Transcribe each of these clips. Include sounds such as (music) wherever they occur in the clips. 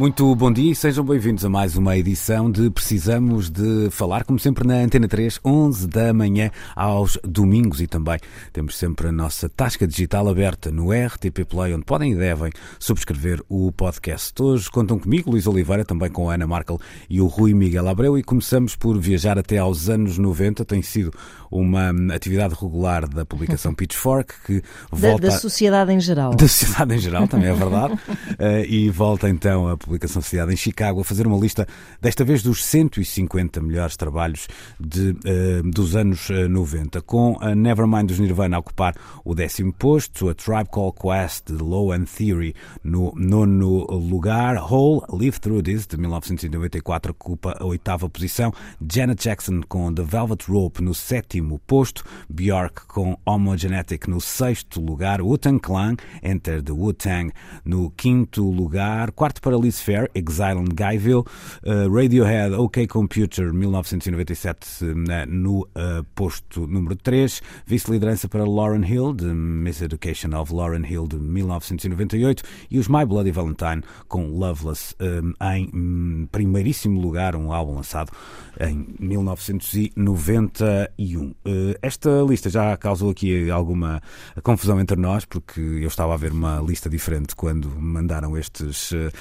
Muito bom dia e sejam bem-vindos a mais uma edição de Precisamos de Falar, como sempre na Antena 3, 11 da manhã aos domingos e também temos sempre a nossa tasca digital aberta no RTP Play, onde podem e devem subscrever o podcast. Hoje contam comigo, Luís Oliveira, também com a Ana Markel e o Rui Miguel Abreu e começamos por viajar até aos anos 90, tem sido uma atividade regular da publicação (laughs) Pitchfork que volta... Da, da sociedade em geral. Da sociedade em geral, também é verdade, uh, (laughs) e volta então a publicação sediada em Chicago, a fazer uma lista, desta vez dos 150 melhores trabalhos de, uh, dos anos 90, com a Nevermind dos Nirvana a ocupar o décimo posto, a Tribe Called Quest de Low End Theory no nono lugar, Hole, Live Through This de 1994 ocupa a oitava posição, Janet Jackson com The Velvet Rope no sétimo posto, Björk com Homogenetic no sexto lugar, Wu-Tang Clan, Enter the Wu-Tang no quinto lugar, quarto para Liz Fair, Exile on Guyville, uh, Radiohead, OK Computer, 1997 uh, no uh, posto número 3, vice-liderança para Lauren Hill, de Miseducation of Lauren Hill, de 1998, e os My Bloody Valentine com Loveless um, em um, primeiríssimo lugar, um álbum lançado em 1991. Uh, esta lista já causou aqui alguma confusão entre nós, porque eu estava a ver uma lista diferente quando mandaram estes, uh,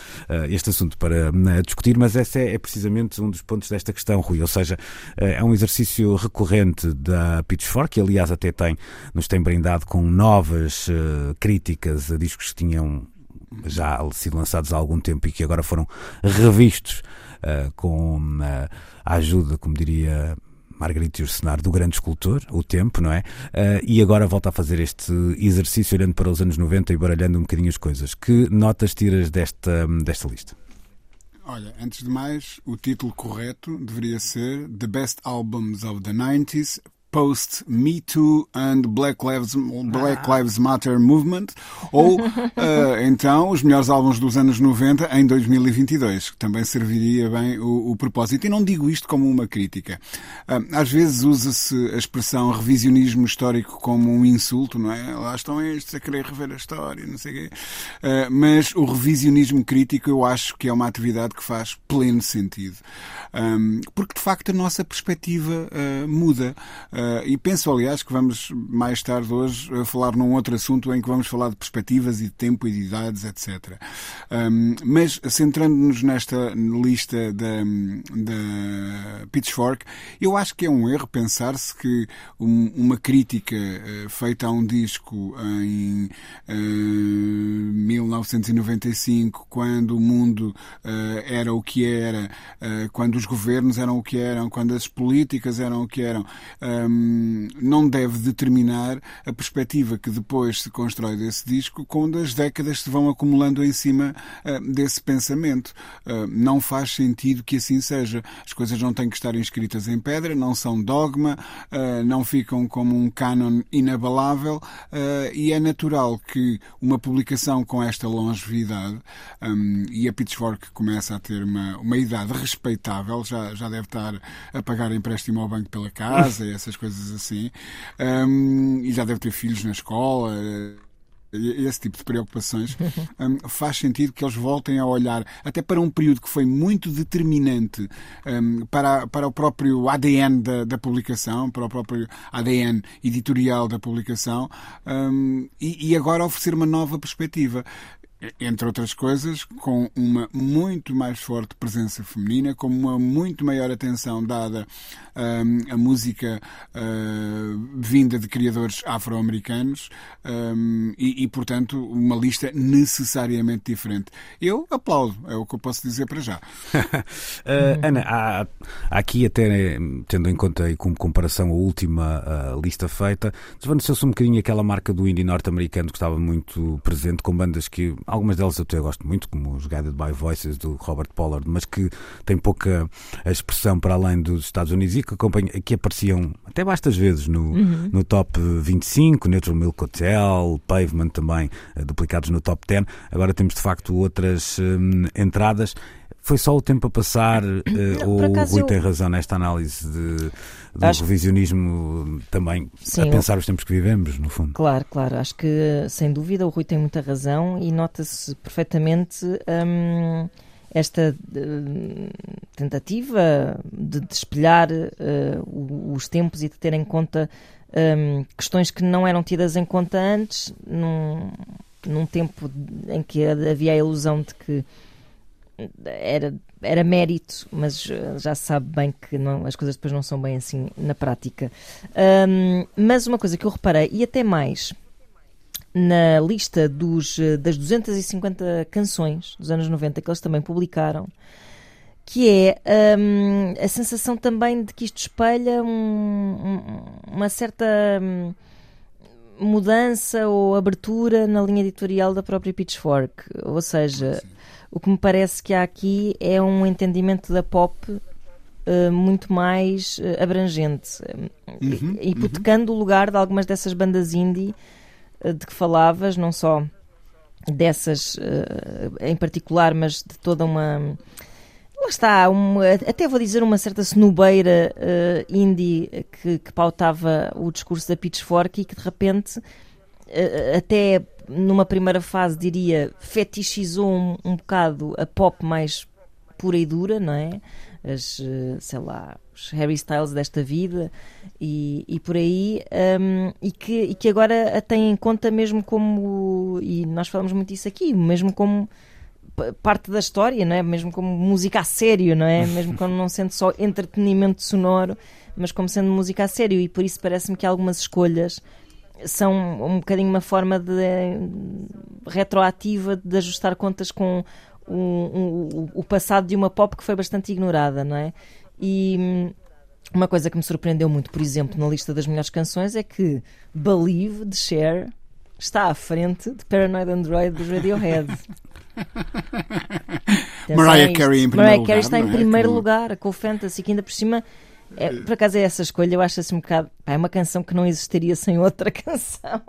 este assunto para uh, discutir, mas esse é, é, precisamente um dos pontos desta questão, Rui. Ou seja, é um exercício recorrente da Pitchfork, que aliás até tem, nos tem brindado com novas críticas a discos que tinham já sido lançados há algum tempo e que agora foram revistos uh, com uh, a ajuda, como diria Margarito Ursenar, do grande escultor, o tempo, não é? Uh, e agora volta a fazer este exercício olhando para os anos 90 e baralhando um bocadinho as coisas. Que notas tiras desta, desta lista? Olha, antes de mais, o título correto deveria ser The Best Albums of the 90s post Me Too and Black Lives, Black ah. Lives Matter Movement, ou uh, (laughs) então os melhores álbuns dos anos 90 em 2022, que também serviria bem o, o propósito. E não digo isto como uma crítica. Uh, às vezes usa-se a expressão revisionismo histórico como um insulto, não é? Lá estão estes a querer rever a história, não sei o quê. Uh, mas o revisionismo crítico eu acho que é uma atividade que faz pleno sentido. Um, porque de facto a nossa perspectiva muda. Uh, e penso, aliás, que vamos mais tarde hoje uh, falar num outro assunto em que vamos falar de perspectivas e de tempo e de idades, etc. Um, mas centrando-nos nesta lista da, da Pitchfork, eu acho que é um erro pensar-se que um, uma crítica uh, feita a um disco em 1995, quando o mundo era o que era, quando os governos eram o que eram, quando as políticas eram o que eram, não deve determinar a perspectiva que depois se constrói desse disco quando as décadas se vão acumulando em cima uh, desse pensamento. Uh, não faz sentido que assim seja. As coisas não têm que estar inscritas em pedra, não são dogma, uh, não ficam como um cânon inabalável e é natural que uma publicação com esta longevidade um, e a Pitchfork começa a ter uma, uma idade respeitável, já, já deve estar a pagar empréstimo ao banco pela casa e essas coisas assim, um, e já deve ter filhos na escola esse tipo de preocupações, (laughs) um, faz sentido que eles voltem a olhar até para um período que foi muito determinante um, para, para o próprio ADN da, da, publicação, para o próprio ADN editorial da publicação, um, e, e, agora oferecer uma nova perspectiva entre outras coisas, com uma muito mais forte presença feminina, com uma muito maior atenção dada um, à música uh, vinda de criadores afro-americanos um, e, e, portanto, uma lista necessariamente diferente. Eu aplaudo, é o que eu posso dizer para já. uh, (laughs) Ana, há, aqui até, tendo em conta e como comparação a última uh, lista feita, desvaneceu-se um bocadinho aquela marca do indie norte-americano que estava muito presente, com bandas que algumas delas eu até gosto muito, como os Guided by Voices do Robert Pollard, mas que tem pouca expressão para além dos Estados Unidos e que, acompanha, que apareciam até bastas vezes no, uhum. no top 25, Neutral Milk Hotel, Pavement também, uh, duplicados no top 10. Agora temos de facto outras um, entradas foi só o tempo a passar uh, ou o Rui eu... tem razão nesta análise de, do acho... revisionismo também Sim, a pensar eu... os tempos que vivemos, no fundo? Claro, claro. Acho que sem dúvida o Rui tem muita razão e nota-se perfeitamente hum, esta uh, tentativa de, de espelhar uh, os tempos e de ter em conta um, questões que não eram tidas em conta antes, num, num tempo em que havia a ilusão de que era, era mérito, mas eh, já se sabe bem que não, as coisas depois não são bem assim na prática. Um, mas uma coisa que eu reparei, e até mais, na lista dos, eh, das 250 canções dos anos 90 que eles também publicaram, que é um, a sensação também de que isto espelha um, uma certa hum, mudança ou abertura na linha editorial da própria Pitchfork. Ou seja, o que me parece que há aqui é um entendimento da pop uh, muito mais uh, abrangente, uhum, hipotecando uhum. o lugar de algumas dessas bandas indie uh, de que falavas, não só dessas em particular, mas de toda uma. Lá está, uma, até vou dizer uma certa snobeira indie que, que pautava o discurso da Pitchfork e que de repente até numa primeira fase, diria, fetichizou um, um bocado a pop mais pura e dura, não é? As, eh, sei lá, os Harry Styles desta vida e, e por aí, um, e, que, e que agora a tem em conta mesmo como, e nós falamos muito isso aqui, mesmo como parte da história, não é? Mesmo como música a sério, não é? (laughs) Mesmo quando não sendo só entretenimento sonoro, mas como sendo música a sério, e por isso parece-me que algumas escolhas são um bocadinho uma forma de, retroativa de ajustar contas com o, o, o passado de uma pop que foi bastante ignorada, não é? E hum, uma coisa que me surpreendeu muito, por exemplo, na lista das melhores canções é que Believe de Cher está à frente de Paranoid Android do Radiohead. (laughs) Mariah Carey em primeiro Mariah lugar. Carey está em primeiro lugar, com o Fantasy, que ainda por cima é, por acaso é essa escolha, eu acho assim um bocado. Pá, é uma canção que não existiria sem outra (laughs) canção.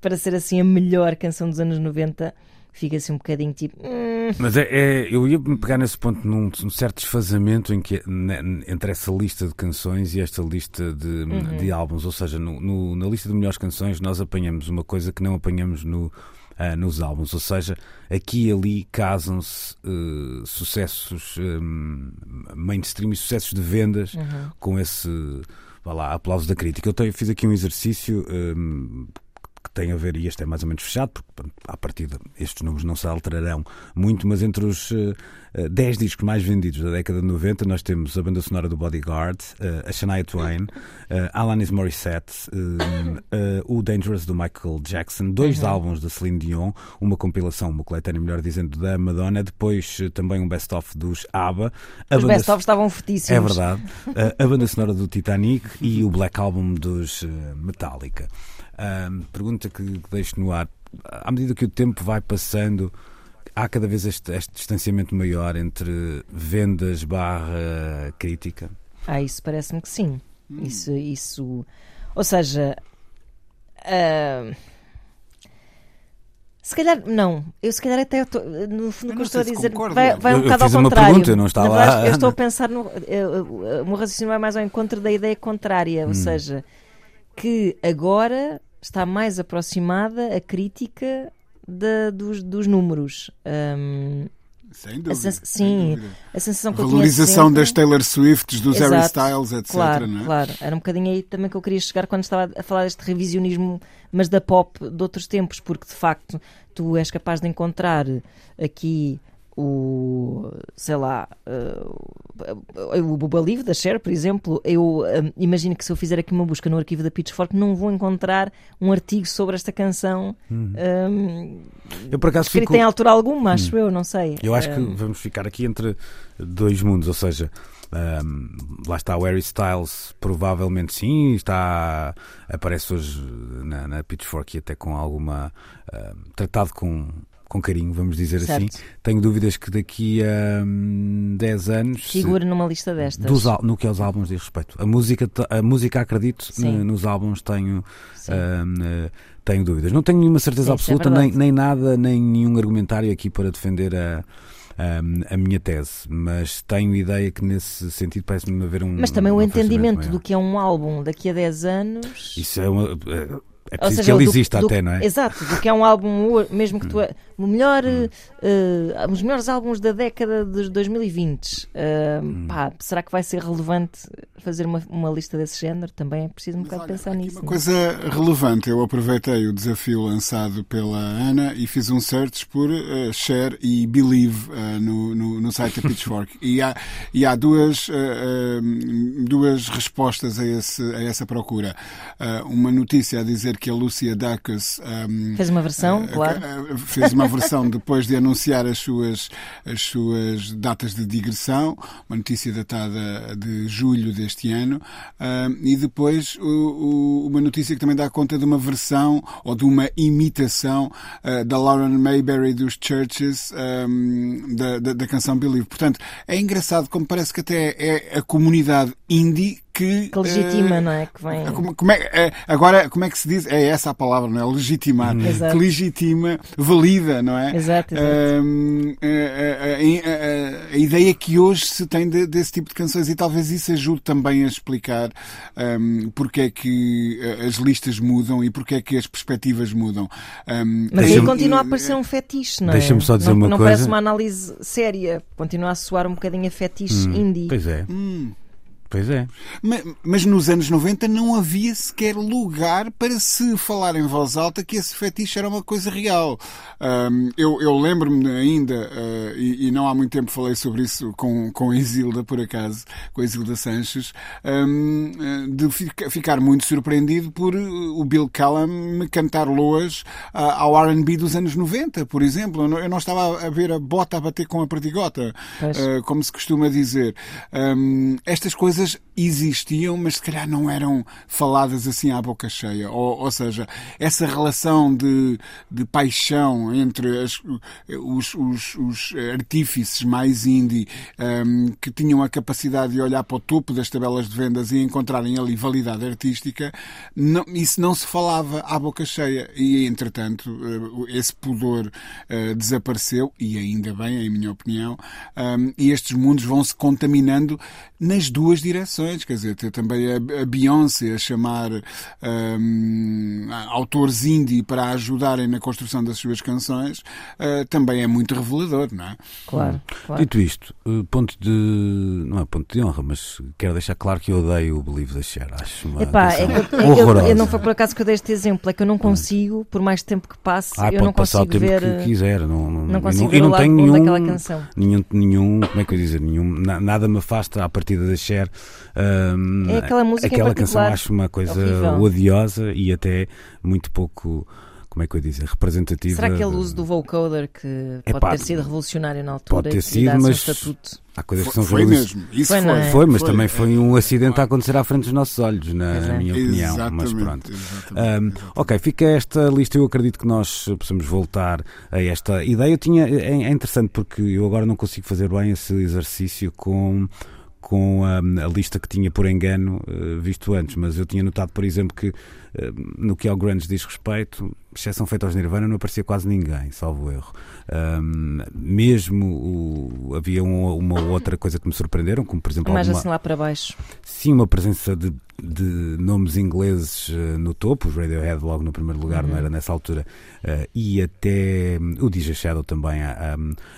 Para ser assim a melhor canção dos anos 90, fica assim um bocadinho tipo. Hum. Mas é, é, eu ia me pegar nesse ponto num, num certo desfazamento em que, ne, entre essa lista de canções e esta lista de, uhum. de álbuns. Ou seja, no, no, na lista de melhores canções, nós apanhamos uma coisa que não apanhamos no uh, nos álbuns. Ou seja, aqui e ali casam-se uh, sucessos um, mainstream e sucessos de vendas uhum. com esse vá lá, aplauso da crítica. Eu tenho, fiz aqui um exercício um, que tem a ver, e este é mais ou menos fechado, porque à partida estes números não se alterarão muito, mas entre os uh, uh, 10 discos mais vendidos da década de 90, nós temos a banda sonora do Bodyguard, uh, a Shania Twain, uh, Alanis Morissette, uh, o Dangerous do Michael Jackson, dois uhum. álbuns da Celine Dion, uma compilação, uma coletânea, melhor dizendo, da Madonna, depois também um best-of dos ABBA. A Os best-ofs estavam fortíssimos. É verdade. a banda sonora do Titanic e o Black Album dos Metallica. Um, pergunta que, que deixo no ar. À medida que o tempo vai passando, há cada vez este, este distanciamento maior entre vendas barra crítica? Ah, isso parece-me que sim. Hum. Isso, isso. Ou seja. Uh, se calhar, não. Eu se calhar até tô, no fundo o que eu estou a dizer vai, vai, um bocado ao contrário. Pergunta, não está verdade, lá. Eu estou a pensar no. Eu, o meu raciocínio vai mais ao encontro da ideia contrária. Ou hum. seja, que agora está mais aproximada a crítica de, dos, dos números. Um, sem dúvida. A sim, dúvida. a sensação que Valorização sempre... das Taylor Swifts, dos Exato, Harry Styles, etc. Claro, é? claro. Era um bocadinho aí também que eu queria chegar quando estava a falar deste revisionismo, mas da pop de outros tempos, porque de facto tu és capaz de encontrar aqui o sei lá uh, o Buba Livre da Cher, por exemplo, eu um, imagino que se eu fizer aqui uma busca no arquivo da Pitchfork não vou encontrar um artigo sobre esta canção hum. um, eu por acaso escrita fico... em altura alguma, acho hum. eu, não sei. Eu acho que vamos ficar aqui entre dois mundos, ou seja, um, lá está o Harry Styles, provavelmente sim, está aparece hoje na, na Pitchfork e até com alguma tratado com com carinho, vamos dizer Certo. assim. Tenho dúvidas que daqui a hum, 10 anos. Figura numa lista destas. dos no que aos álbuns diz respeito. A música, a música acredito, Sim. nos álbuns tenho, hum, eh, tenho dúvidas. Não tenho nenhuma certeza Sim, é absoluta, nem, verdade. nem nada, nem nenhum argumentário aqui para defender a, a, a minha tese, mas tenho ideia que nesse sentido parece-me haver um. Mas também o um afastamento entendimento maior. do que é um álbum daqui a 10 anos. Isso é uma. É, é preciso seja, que ele do- exista do- até, não é? Exato, do que é um álbum, mesmo que tu. O melhor, Hum. eh, os melhores álbuns da década de 2020. eh, Hum. pá, será que vai ser relevante fazer uma, uma lista desse género? Também é preciso um bocado Olha, pensar aqui nisso. Uma não é? coisa relevante, eu aproveitei o desafio lançado pela Ana e fiz um search por eh, Share e Believe no, no, no site da (laughs) Pitchfork. e, há, e há duas, duas respostas a, esse, a essa procura. Uma notícia a dizer que a Lucia Dacus ehm, Fez uma versão, eh, claro. eh, fez uma versão (laughs) depois de anunciar as suas, as suas datas de digressão, uma notícia datada de julho deste ano, ah, e depois o- o- uma notícia que também dá conta de uma versão ou de uma imitação ah, da Lauren Mayberry dos Churches ah, da, da, da canção Believe. Portanto, é engraçado como parece que até é a comunidade indie que, Que legitima, eh, não é? Que vem. como, como é, é- agora, como é que se diz? É essa a palavra, não é? Legitimar. Exato. Que legitima, valida, não é? Exato, exato. Hum, a, a- a- ideia que hoje se tem de- desse tipo de canções e talvez isso ajude também a explicar hum, porque é que eh, as listas mudam e porque é que as perspectivas mudam. Hum, Mas aí continua a parecer um fetiche, não é? Deixa-me só dizer não, uma não coisa. parece uma análise séria. Continua a soar um bocadinho a fetiche indie. Pois é. Hum. Pois é. Ma- Mas nos anos 90 não havia sequer lugar para se falar em voz alta que esse fetiche era uma coisa real. Ahm, eu eu lembro-me ainda, ah, e, e não há muito tempo falei sobre isso com, com a Isilda, por acaso, com a Isilda Sanches, ahm, ah, de fica- ficar muito surpreendido por uh, o Bill Callum me cantar loas ah, ao R&B dos anos 90, por exemplo. Eu não, eu não estava a ver a bota a bater com a perdigota, ah, como se costuma dizer. Hum, estas coisas existiam, mas se calhar não eram faladas assim à boca cheia. Ou, ou seja, essa relação de, de paixão entre as- os, os, os artífices mais indie hum, que tinham a capacidade de olhar para o topo das tabelas de vendas e encontrarem ali validade artística, não- isso não se falava à boca cheia. E, entretanto, eh, esse pudor eh, desapareceu, e ainda bem, em minha opinião, hum, e estes mundos vão se contaminando nas duas direções. Quer dizer, ter também a, Beyoncé a chamar hum, autores indie para ajudarem na construção das suas canções eh, também é muito revelador, não é? Claro, claro. Dito isto, eh, ponto de. Não é ponto de honra, mas quero deixar claro que eu odeio o Believe the Share. Acho uma. Epá, é que eu, é que eu- horrorosa. eu não foi por acaso que eu dei este exemplo, é que eu não consigo, por mais tempo que passe, Ah, eu pode não passar o consigo tempo ver. que quiser. Não, não, Não e consigo não, ver e não tenho nenhum, nenhum, nenhum. Como é que eu ia dizer? Nenhum, na- nada me afasta à partida da Cher. Hum, É aquela música em Aquela canção acho uma coisa Horrível. odiosa e até muito pouco. Como é que eu ia dizer? Representativa. Será aquele de- uso do vocoder que pode Epá, ter sido revolucionário na altura pode ter sido, um mas- estatuto? Há coisas que Foi, são foi revolucionárias. mesmo. Isso Foi, foi. não é? Foi, mas Foi. também foi um acidente a acontecer à frente dos nossos olhos, na, é. minha opinião. Exatamente, Mas pronto. exatamente, Um, exatamente. ok, fica esta lista. Eu acredito que nós possamos voltar a esta ideia. Eu tinha, é, é interessante porque eu agora não consigo fazer bem esse exercício com com a, a lista que tinha por engano eh, visto antes, mas eu tinha notado, por exemplo, que eh, no que ao grunge diz respeito, exceção feita aos Nirvana, não aparecia quase ninguém, salvo erro. Um, mesmo o- havia um- uma outra coisa que me surpreenderam, como por exemplo Mais alguma, assim lá para baixo. sim uma presença de, de nomes ingleses eh, no topo, os Radiohead logo no primeiro lugar, não era nessa altura, eh, e até hum, o DJ Shadow também a,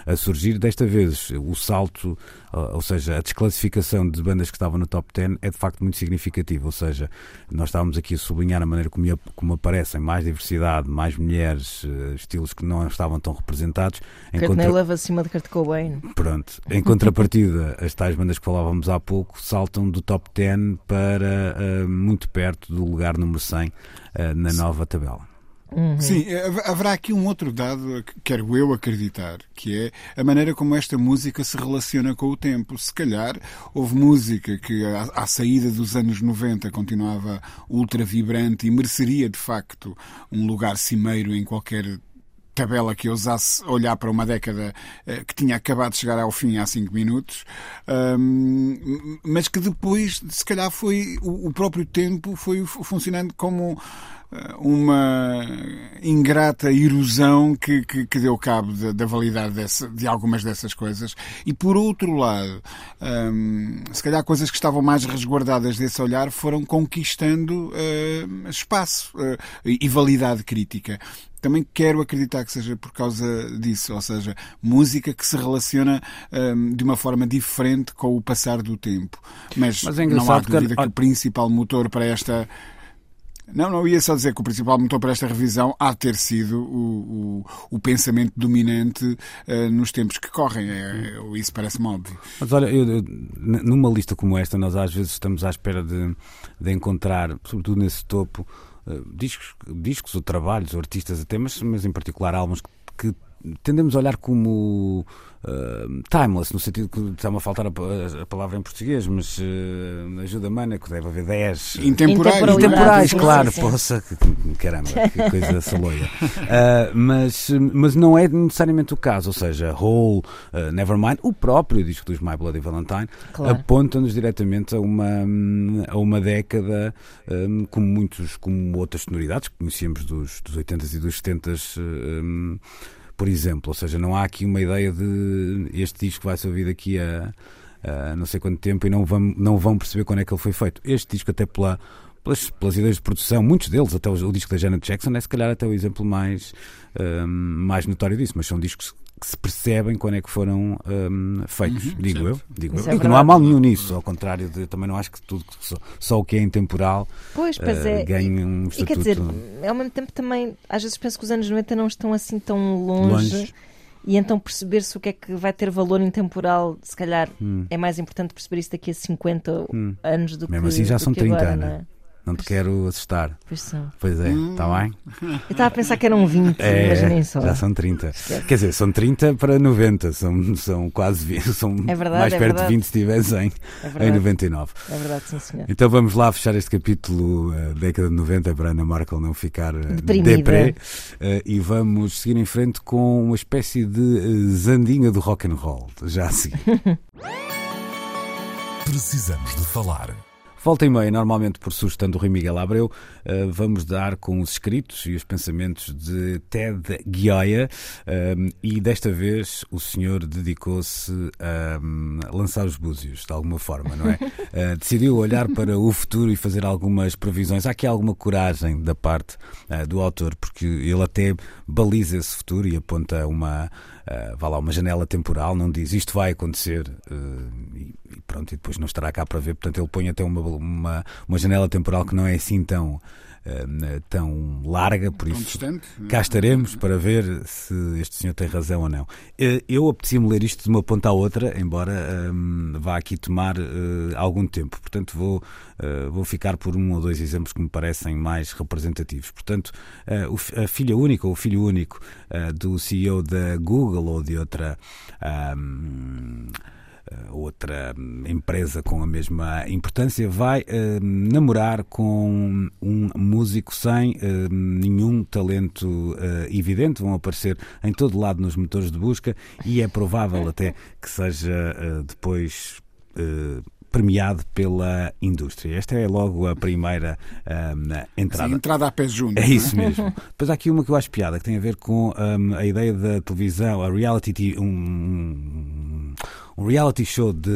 a- a surgir. Desta vez o salto, uh, ou seja, a desclassificação de bandas que estavam no top 10 é de facto muito significativo. Ou seja, nós estávamos aqui a sublinhar a maneira como, como aparecem mais diversidade, mais mulheres, eh, estilos que não estavam tão representados. Courtney contra- Love acima de Kurt Cobain. Pronto. (laughs) Em contrapartida, as tais bandas que falávamos há pouco saltam do top 10 para ah, muito perto do lugar número 100 ah, na nova tabela. Uhum. Sim, hav- haverá aqui um outro dado, que quero eu acreditar, que é a maneira como esta música se relaciona com o tempo. Se calhar houve música que, à saída dos anos 90, continuava ultra vibrante e mereceria, de facto, um lugar cimeiro em qualquer tabela que ousasse olhar para uma década uh, que tinha acabado de chegar ao fim há cinco minutos, mas que depois, se calhar, foi o, próprio tempo foi funcionando como uma ingrata erosão que, que, que deu cabo da, da validade dessa, de algumas dessas coisas. E por outro lado, hum, se calhar coisas que estavam mais resguardadas desse olhar foram conquistando uh, espaço uh, e validade crítica também quero acreditar que seja por causa disso, ou seja, música que se relaciona um, de uma forma diferente com o passar do tempo. Mas, Mas é não há dúvida que... que o principal motor para esta não, não ia só dizer que o principal motor para esta revisão há de ter sido o, o, o pensamento dominante uh, nos tempos que correm. É, é, isso parece-me óbvio. Mas olha, eu, numa lista como esta, nós às vezes estamos à espera de, de encontrar, sobretudo nesse topo, discos, discos ou trabalhos, ou artistas até, mas, mas em particular álbuns que, que tendemos a olhar como uh, timeless, no sentido que está-me a faltar a, a, palavra em português, mas uh, ajuda-me, que deve haver 10. Intemporais. Intemporais, claro, sim, sim. poça, caramba, que coisa saloia. Uh, (laughs) mas, mas não é necessariamente o caso, ou seja, Hole, uh, Nevermind, o próprio disco dos My Bloody Valentine, claro. aponta-nos diretamente a uma, a uma década, um, como muitos, como outras sonoridades que conhecíamos dos, dos 80s e dos 70s. Um, por exemplo. Ou seja, não há aqui uma ideia de este disco vai ser ouvido aqui a, a não sei quanto tempo e não vão, não vão perceber quando é que ele foi feito. Este disco, até pela, pelas, pelas ideias de produção, muitos deles, até o, o disco da Janet Jackson, é se calhar até o exemplo mais, um, mais notório disso, mas são discos que se percebem quando é que foram um, feitos, uhum, digo certo. eu. Digo eu. É não há mal nenhum nisso, ao contrário de também não acho que tudo só, só o que é intemporal pois, pois uh, é. ganhe um estatuto. E quer dizer, ao mesmo tempo também, às vezes penso que os anos 90 não estão assim tão longe. longe. E então perceber-se o que é que vai ter valor intemporal, se calhar hum. é mais importante perceber isso daqui a 50 hum. anos do Mesmo que Mesmo assim já são 30 anos. Não te quero assustar. Pois são. Pois é, está hum. bem? (laughs) Eu estava a pensar que eram 20, é, mas nem só. Já são 30. Esquece. Quer dizer, são 30 para 90, são, são quase 20, (laughs) são é verdade, mais é perto verdade. de 20 se estivesse em, é em 99. É verdade, sim, senhor. Então vamos lá fechar este capítulo, uh, década de 90, para Ana Markel não ficar uh, deprê. Uh, e vamos seguir em frente com uma espécie de uh, zandinha do rock and roll. Já assim. (laughs) Precisamos de falar. Volta e meia, normalmente por sugestão do Rui Miguel Abreu, eh, vamos dar com os escritos e os pensamentos de Ted Gioia eh, e desta vez o senhor dedicou-se a lançar os búzios, de alguma forma, não é? (laughs) Eh, decidiu olhar para o futuro e fazer algumas previsões. Há aqui alguma coragem da parte do autor, porque ele até baliza esse futuro e aponta uma, vá lá, uma janela temporal, não diz isto vai acontecer pronto, e depois não estará cá para ver. Portanto, ele põe até uma, uma, uma janela temporal que não é assim tão. Uh, tão larga, por tão isso distante. cá estaremos para ver se este senhor tem razão ou não. Uh, eu apetecia-me ler isto de uma ponta à outra, embora um, vá aqui tomar uh, algum tempo. Portanto, vou, vou ficar por um ou dois exemplos que me parecem mais representativos. Portanto, a filha única ou o filho único do CEO da Google ou de outra. Um, eh, outra empresa com a mesma importância, vai uh, namorar com um músico sem uh, nenhum talento evidente. Vão aparecer em todo lado nos motores de busca e é provável até que seja depois premiado pela indústria. Esta é logo a primeira um, entrada. Sim, entrada a pé junto. É isso mesmo. Depois há aqui uma que eu acho piada, que tem a ver com um, a ideia da televisão, a reality, um, um reality show de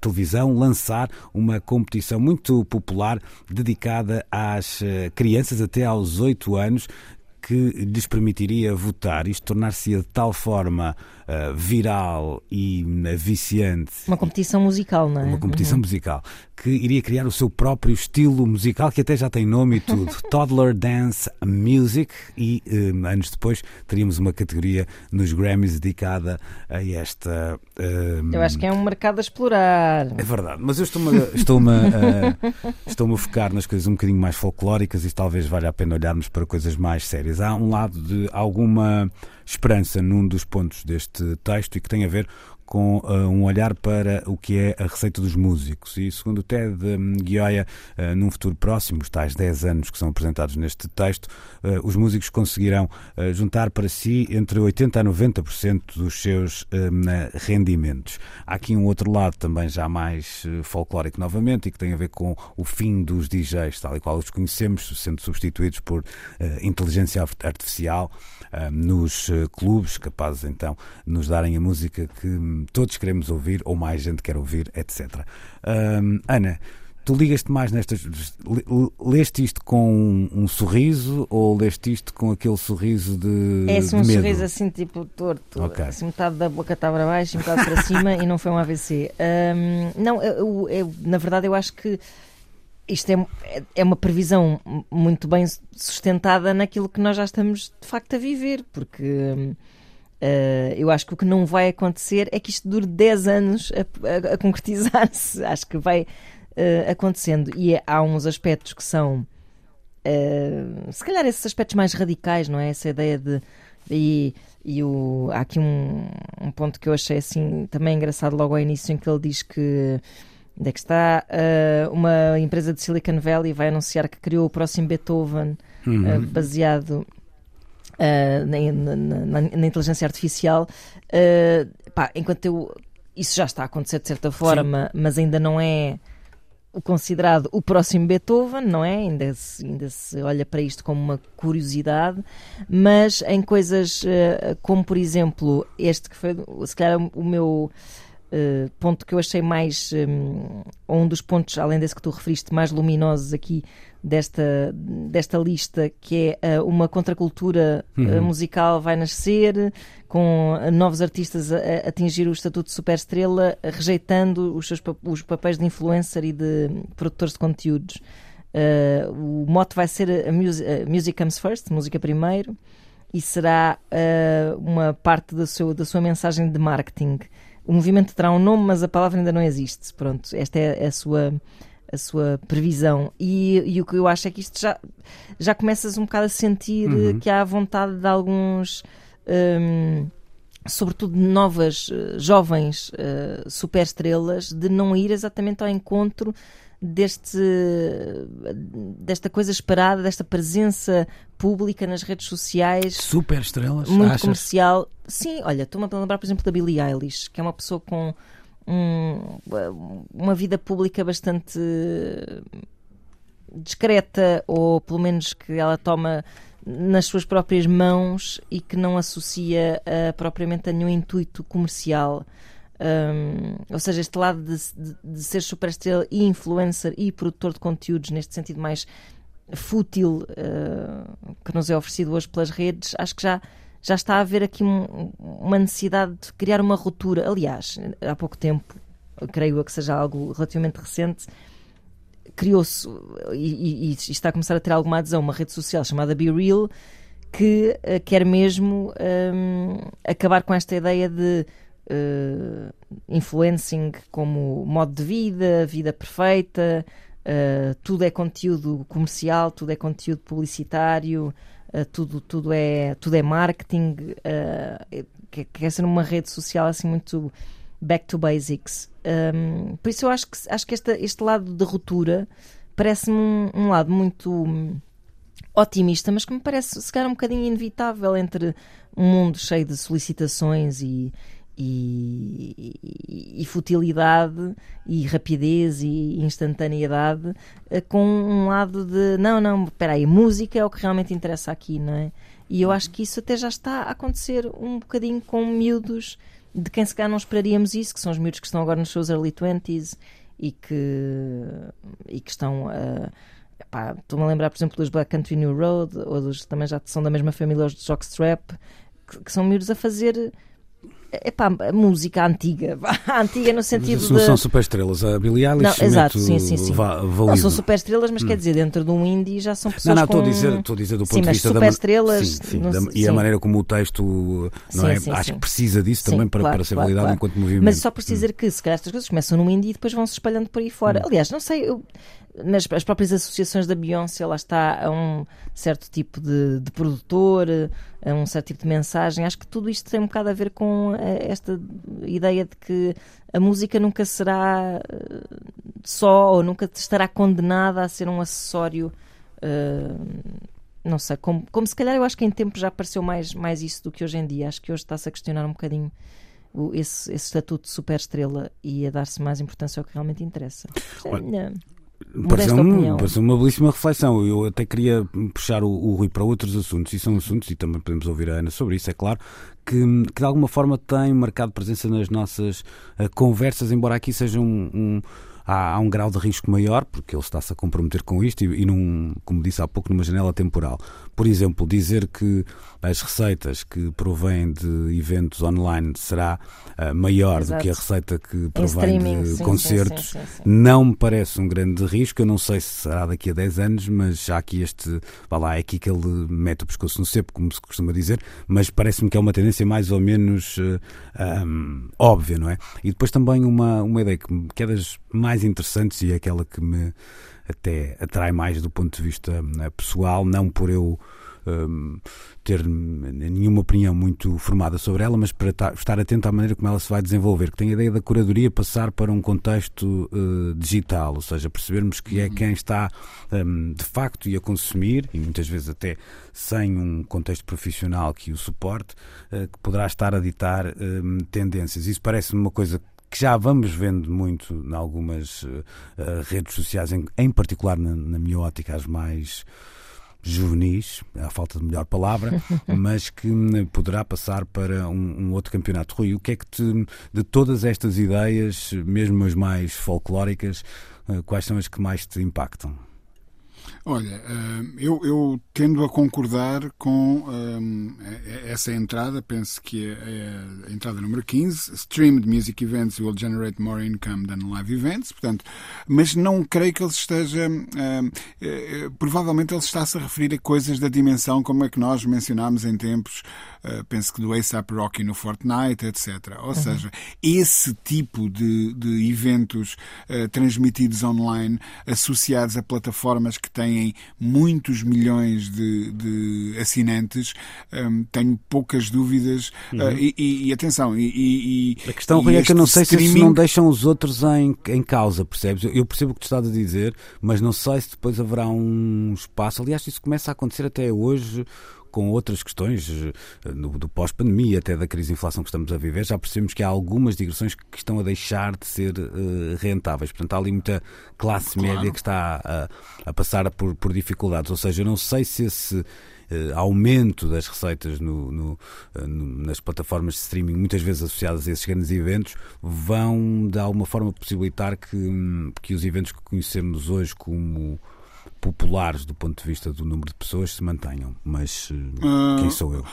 televisão lançar uma competição muito popular dedicada às eh, crianças até aos 8 anos que lhes permitiria votar. Isto tornar-se de tal forma uh, viral e viciante. Uma competição musical, não é? Uma competição uhum. musical que iria criar o seu próprio estilo musical, que até já tem nome e tudo. (laughs) Toddler Dance Music. E um, anos depois teríamos uma categoria nos Grammys dedicada a esta. Um... Eu acho que é um mercado a explorar. É verdade, mas eu estou-me estou estou (laughs) a focar nas coisas um bocadinho mais folclóricas e talvez valha a pena olharmos para coisas mais sérias. Há um lado de alguma esperança num dos pontos deste texto e que tem a ver com um olhar para o que é a receita dos músicos. E segundo o Ted Gioia, num futuro próximo, os tais 10 anos que são apresentados neste texto, os músicos conseguirão juntar para si entre 80% a 90% dos seus rendimentos. Há aqui um outro lado também já mais folclórico novamente e que tem a ver com o fim dos DJs, tal e qual os conhecemos, sendo substituídos por inteligência artificial nos clubes, capazes então de nos darem a música que todos queremos ouvir ou mais gente quer ouvir, etc. Ana, tu ligas-te mais nestas. Leste isto com um, um, sorriso ou leste isto com aquele sorriso de. É assim, um de sorriso assim, tipo, torto. Okay. Assim, metade da boca está para baixo e metade para cima e não foi um AVC. Um, não, eu, eu, na verdade, eu acho que isto é, é uma previsão muito bem sustentada naquilo que nós já estamos de facto a viver, porque uh, eu acho que o que não vai acontecer é que isto dure 10 anos a, a, a concretizar-se. (laughs) Acho que vai uh, acontecendo. E é, há uns aspectos que são, uh, se calhar, esses aspectos mais radicais, não é? Essa ideia de. E, e o, há aqui um, um ponto que eu achei assim também engraçado logo ao início, em que ele diz que Onde é que está? Uh, uma empresa de Silicon Valley vai anunciar que criou o próximo Beethoven uhum. uh, baseado uh, na, na, na, inteligência artificial. Pá, enquanto eu. Isso já está a acontecer de certa forma, Sim. mas ainda não é o considerado o próximo Beethoven, não é? Ainda se, ainda se olha para isto como uma curiosidade, mas em coisas como, por exemplo, este que foi, se calhar, o meu Uh, ponto que eu achei mais, um, um dos pontos, além desse que tu referiste, mais luminosos aqui desta, desta lista, que é uh, uma contracultura uh, uhum. musical vai nascer, com novos artistas a, a atingir o estatuto de superestrela, rejeitando os seus os papéis de influencer e de produtores de conteúdos. o mote vai ser a music, music Comes First, música primeiro, e será uma parte da, seu, da sua mensagem de marketing o movimento terá um nome, mas a palavra ainda não existe. Pronto, esta é a sua a sua previsão. E, e, o que eu acho é que isto já, já começas um bocado a sentir uhum. que há vontade de alguns, um, sobretudo novas, uh, jovens uh, superestrelas, de não ir exatamente ao encontro deste, desta coisa esperada, desta presença pública nas redes sociais. Super estrelas, Muito achas? comercial. Sim, olha, estou-me a lembrar, por exemplo, da Billie Eilish, que é uma pessoa com um, uma vida pública bastante discreta, ou pelo menos que ela toma nas suas próprias mãos e que não associa uh, propriamente a nenhum intuito comercial. Um, ou seja, este lado de, de, de ser superestrela e influencer e produtor de conteúdos, neste sentido mais fútil uh, que nos é oferecido hoje pelas redes, acho que já, já está a haver aqui um, uma necessidade de criar uma ruptura. Aliás, há pouco tempo, creio que seja algo relativamente recente, criou-se e, e, e, está a começar a ter alguma adesão uma rede social chamada Be Real que uh, quer mesmo um, acabar com esta ideia de uh, influencing como modo de vida, vida perfeita, uh, tudo é conteúdo comercial, tudo é conteúdo publicitário, uh, tudo, tudo, é, tudo é marketing, uh, quer, quer ser uma rede social assim muito back to basics. Um, por isso eu acho que, acho que este, este lado de ruptura parece-me um, um lado muito hum, otimista, mas que me parece se calhar um bocadinho inevitável entre um mundo cheio de solicitações e, e, e, futilidade e rapidez e instantaneidade eh, com um lado de não, não, espera aí, música é o que realmente interessa aqui, não é? E eu acho que isso até já está a acontecer um bocadinho com miúdos de quem se calhar não esperaríamos isso, que são os miúdos que estão agora nos seus early 20s e que, e que estão a. Estou-me a lembrar, por exemplo, dos Black Country New Road, ou dos também já são da mesma família, os de Jockstrap, que, que são miúdos a fazer Epá, a música antiga, antiga no sentido mas não de... são super estrelas, a Billie Eilish não, exato, sim, sim, sim. não são super estrelas, mas hum. quer dizer, dentro de um indie já são pessoas Não, não, estou com... a dizer, estou a dizer do ponto sim, de vista da estrelas, sim, sim, da... e a maneira como o texto, não é? Acho que precisa disso também para, claro, para ser claro, validado claro. enquanto movimento. Mas só hum. dizer que se calhar estas coisas começam num indie e depois vão se espalhando por aí fora. Hum. Aliás, não sei, eu nas as próprias associações da Beyoncé, lá está a um certo tipo de, de, produtor, a um certo tipo de mensagem. Acho que tudo isto tem um bocado a ver com eh, esta ideia de que a música nunca será eh, só ou nunca estará condenada a ser um acessório. Uh, não sei, como, como se calhar eu acho que em tempo já apareceu mais, mais isso do que hoje em dia. Acho que hoje está-se a questionar um bocadinho esse, esse estatuto de super-estrela e a dar-se mais importância ao que realmente interessa. Olha, Pareceu, um, pareceu uma belíssima reflexão. Eu até queria puxar o, o Rui para outros assuntos, e são assuntos, e também podemos ouvir a Ana sobre isso, é claro, que, que de alguma forma têm marcado presença nas nossas uh, conversas, embora aqui seja um, um há, há um grau de risco maior, porque ele está-se a comprometer com isto e, e num, como disse há pouco, numa janela temporal. Por exemplo, dizer que as receitas que provém de eventos online será uh, maior Exato. do que a receita que provém de sim, concertos sim, sim, não me parece um grande risco. Eu não sei se será daqui a 10 anos, mas já aqui este, vá lá, é aqui que ele mete o pescoço no cepo, como se costuma dizer, mas parece-me que é uma tendência mais ou menos uh, um, óbvia, não é? E depois também uma, uma ideia que, que é das mais interessantes e é aquela que me até atrai mais do ponto de vista né, pessoal, não por eu um, ter nenhuma opinião muito formada sobre ela, mas para estar atento à maneira como ela se vai desenvolver, que tem a ideia da curadoria passar para um contexto uh, digital, ou seja, percebermos que é uhum. quem está um, de facto e a consumir, e muitas vezes até sem um contexto profissional que o suporte, uh, que poderá estar a ditar um, tendências. Isso parece-me uma coisa que já vamos vendo muito em algumas uh, redes sociais, em, em particular na, na, minha ótica, as mais juvenis, à falta de melhor palavra, (laughs) mas que hum, poderá passar para um, um, outro campeonato. Rui, o que é que te, de todas estas ideias, mesmo as mais folclóricas, uh, quais são as que mais te impactam? Olha, eh, eu, eu, tendo a concordar com um, eh, essa entrada, penso que é, é a entrada número 15, Streamed Music Events will generate more income than live events, portanto, mas não creio que ele esteja, um, é, provavelmente ele está-se a referir a coisas da dimensão como é que nós mencionámos em tempos, uh, penso que do ASAP Rocky no Fortnite, etc. Ou uhum. seja, esse tipo de, de eventos uh, transmitidos online associados a plataformas que têm têm muitos milhões de, de assinantes, um, tenho poucas dúvidas. Uhum. Uh, e, e, e, atenção, e, a questão Rui, é que eu não sei streaming... se não deixam os outros em, em causa, percebes? Eu percebo o que tu estás a dizer, mas não sei se depois haverá um espaço. Aliás, isso começa a acontecer até hoje com outras questões eh, do pós-pandemia, até da crise de inflação que estamos a viver, já percebemos que há algumas digressões que estão a deixar de ser uh, rentáveis. Portanto, há ali muita classe claro. média que está a, a passar por, por, dificuldades. Ou seja, eu não sei se esse. Uh, aumento das receitas no, no, uh, no, nas plataformas de streaming, muitas vezes associadas a esses grandes eventos, vão de alguma forma possibilitar que, que os eventos que conhecemos hoje como populares do ponto de vista do número de pessoas se mantenham. Mas uh, quem sou eu?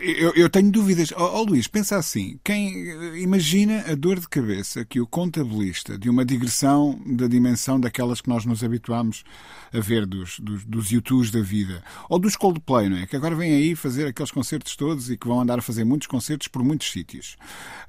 eu? eu? tenho dúvidas. Ó oh, oh, Luís, pensa assim: quem imagina a dor de cabeça que o contabilista de uma digressão da dimensão daquelas que nós nos habituámos a ver dos, dos, dos YouTubes da vida, ou dos Coldplay, não é? Que agora vêm aí fazer aqueles concertos todos e que vão andar a fazer muitos concertos por muitos sítios.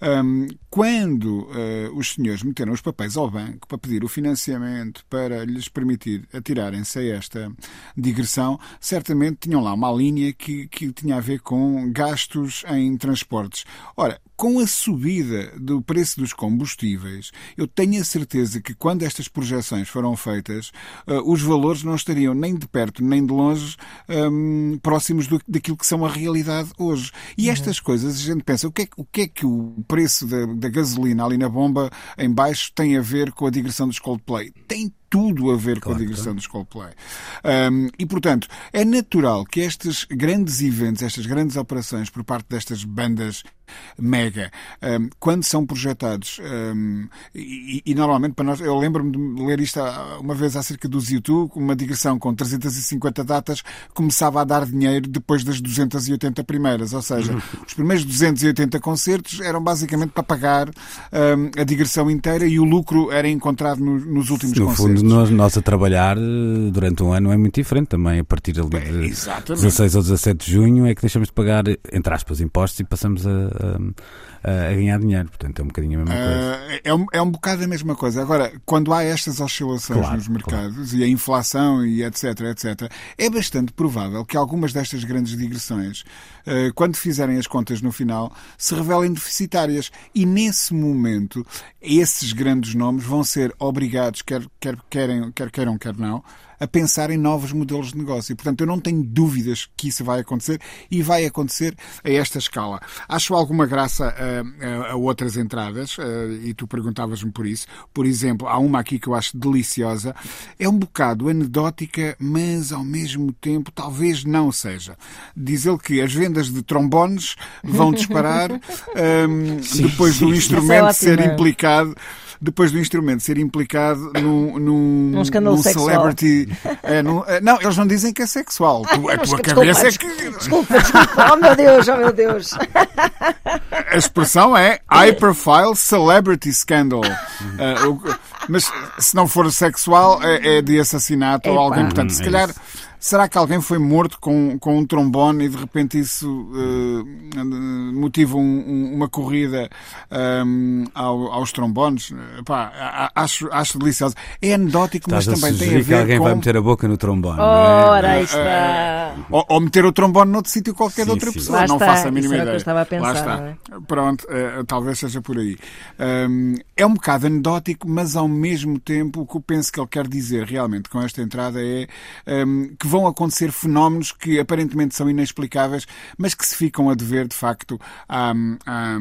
Um, quando uh, os senhores meteram os papéis ao banco para pedir o financiamento para lhes permitir atirarem-se esta digressão, certamente tinham lá uma linha que, que tinha a ver com gastos em transportes. Ora, com a subida do preço dos combustíveis, eu tenho a certeza que quando estas projeções foram feitas, uh, os valores não estariam nem de perto nem de longe um, próximos do, daquilo que são a realidade hoje. E uhum. estas coisas a gente pensa, o que é, o que, é que o preço da, da gasolina ali na bomba em baixo tem a ver com a digressão dos Coldplay? Tem tudo a ver claro, com a digressão claro. dos Coldplay. Um, e, portanto, é natural que estes grandes eventos, estas grandes operações por parte destas bandas mega, um, quando são projetados, um, e, e, normalmente para nós, eu lembro-me de ler isto uma vez acerca dos YouTube, uma digressão com 350 datas começava a dar dinheiro depois das 280 primeiras, ou seja, (laughs) os primeiros 280 concertos eram basicamente para pagar a digressão inteira e o lucro era encontrado no, nos últimos no concertos. Quando nós, nós a trabalhar eh, durante um ano é muito diferente também. A partir ali É, de exatamente. 16 ou 17 de junho é que deixamos de pagar, entre aspas, impostos e passamos a, a- a ganhar dinheiro. Portanto, é um bocadinho a mesma coisa. Ah, é, um, é um bocado a mesma coisa. Agora, quando há estas oscilações Claro, nos mercados e a inflação e etc, etc, é bastante provável que algumas destas grandes digressões, ah, quando fizerem as contas no final, se revelem deficitárias. E nesse momento, esses grandes nomes vão ser obrigados, quer, quer, querem, quer queiram, quer não, a pensar em novos modelos de negócio. E, portanto, eu não tenho dúvidas que isso vai acontecer e vai acontecer a esta escala. Acho alguma graça a, a- a outras entradas, eh, e tu perguntavas-me por isso. Por exemplo, há uma aqui que eu acho deliciosa. É um bocado anedótica, mas ao mesmo tempo talvez não seja. Diz ele que as vendas de trombones vão disparar (laughs) ehm, depois do instrumento Essa é ser implicado depois do instrumento ser implicado num, num, Num escândalo num sexual. celebrity. é, num- é, não, eles não dizem que é sexual. Tu- a tua Desculpa, cabeça é desculpa, que. Desculpa, desculpa. Oh meu Deus, oh meu Deus. (laughs) A expressão é high profile celebrity scandal. Ah, o- mas se não for sexual, é, é de assassinato ou Epá. alguém. Portanto, se Hum, é calhar. Será que alguém foi morto com, com um trombone e de repente isso eh, motiva um- um- uma corrida ehm, ao- aos trombones? A- acho, acho delicioso. É anedótico, mas Estás a também tem a sugerir que ver alguém com. vai meter a boca no trombone. é? Ora, aí está. Ou, ou meter o trombone noutro sítio qualquer de Sim, outra sim. pessoa. Lá não está, faço a mínima isso era o que ideia. eu estava a pensar, Lá está. é? Pronto, talvez seja por aí. Hum, é um bocado anedótico, mas ao mesmo tempo o que eu penso que ele quer dizer realmente com esta entrada é hum, que vão acontecer fenómenos que aparentemente são inexplicáveis, mas que se ficam a dever de facto à, à,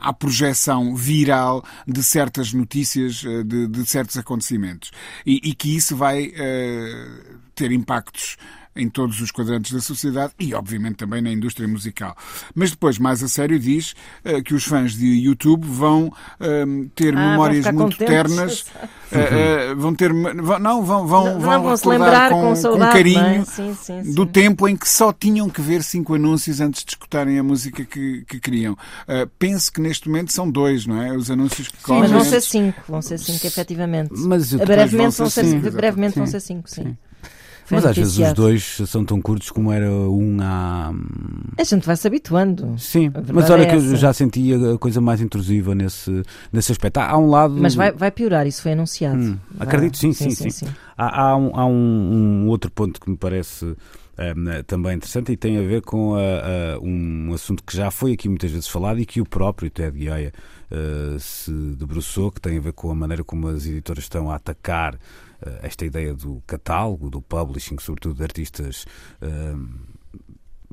à projeção viral de certas notícias, eh, de, de certos acontecimentos. E, e que isso vai eh, ter impactos em todos os quadrantes da sociedade e, obviamente, também na indústria musical. Mas depois, mais a sério, diz eh, que os fãs de YouTube vão ehm, ter Ah, memórias muito contentes. ternas, (laughs) eh, eh, vão ter, vão, não, vão, vão, Não, vão, vão se lembrar com, com saudade, carinho não é? Sim, sim, sim. do tempo em que só tinham que ver cinco anúncios antes de escutarem a música que, que queriam. Penso que neste momento são dois, não é? Os anúncios que Sim, correm. mas vão ser cinco, vão ser cinco, efetivamente. Mas brevemente vão ser cinco, brevemente vão ser cinco, sim. Mas às vezes os dois são tão curtos como era um há. A gente vai se habituando. Sim, mas olha é que eu já senti a coisa mais intrusiva nesse, nesse aspecto. Há, há um lado. Mas vai, vai piorar, isso foi anunciado. Hum, acredito, sim, sim, sim. Há, há um, há um- um outro ponto que me parece hum, também interessante e tem a ver com a- a- um assunto que já foi aqui muitas vezes falado e que o próprio Ted Gioia eh, se debruçou, que tem a ver com a maneira como as editoras estão a atacar esta ideia do catálogo, do publishing, sobretudo de artistas. hum,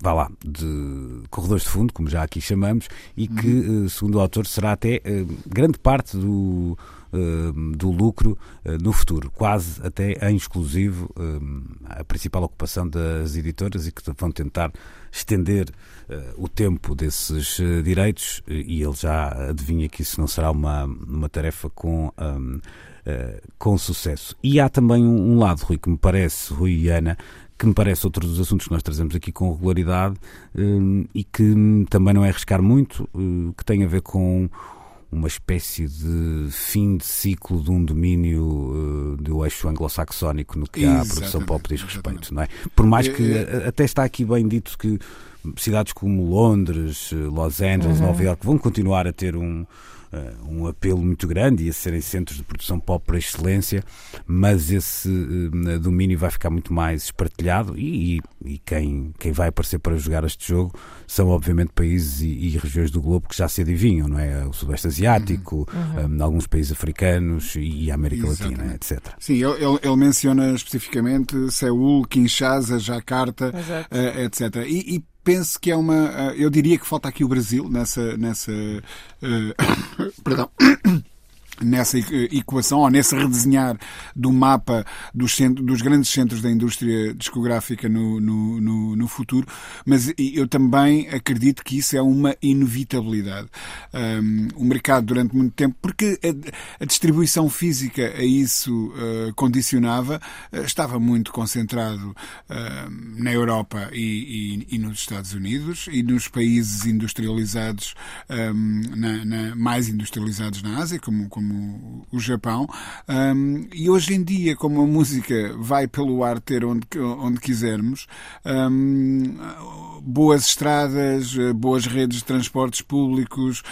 vá lá, de corredores de fundo, como já aqui chamamos, e que, eh, segundo o autor, será até eh, grande parte do, eh, do lucro eh, no futuro, quase até em exclusivo eh, a principal ocupação das editoras e que vão tentar estender eh, o tempo desses eh, direitos eh, e ele já adivinha que isso não será uma, uma tarefa com, eh, com sucesso. E há também um, um lado, Rui, que me parece, Rui e Ana, que me parece outro dos assuntos que nós trazemos aqui com regularidade hum, e que também não é arriscar muito, hum, que tem a ver com uma espécie de fim de ciclo de um domínio do eixo anglo-saxónico no que à produção pop diz respeito, não é? Por mais que a- até está aqui bem dito que cidades como Londres, eh, Los Angeles, Nova Iorque vão continuar a ter um, eh, um apelo muito grande e a serem centros de produção pop por excelência, mas esse eh, domínio vai ficar muito mais espartilhado e, e- e quem, quem vai aparecer para jogar este jogo são obviamente países e, e regiões do globo que já se adivinham, não é? O Sudeste Asiático, eh, alguns países africanos e a América Latina, Exatamente. etc. Sim, ele, ele- menciona especificamente Seul, Kinshasa, Jakarta, eh, etc. E, e penso que é uma. eh, eu diria que falta aqui o Brasil nessa. nessa eh, (coughs) perdão. Nessa e- equação, ou nesse redesenhar do mapa dos, centro- dos grandes centros da indústria discográfica no, no, no, no futuro, mas eu também acredito que isso é uma inevitabilidade. Um, o mercado, durante muito tempo, porque a, a distribuição física a isso uh, condicionava, uh, estava muito concentrado uh, na Europa e, e- e nos Estados Unidos e nos países industrializados, um, na- na- mais industrializados na Ásia, como, como como o Japão. Um, e hoje em dia, como a música vai pelo ar ter onde, onde quisermos, um, boas estradas, boas redes de transportes públicos,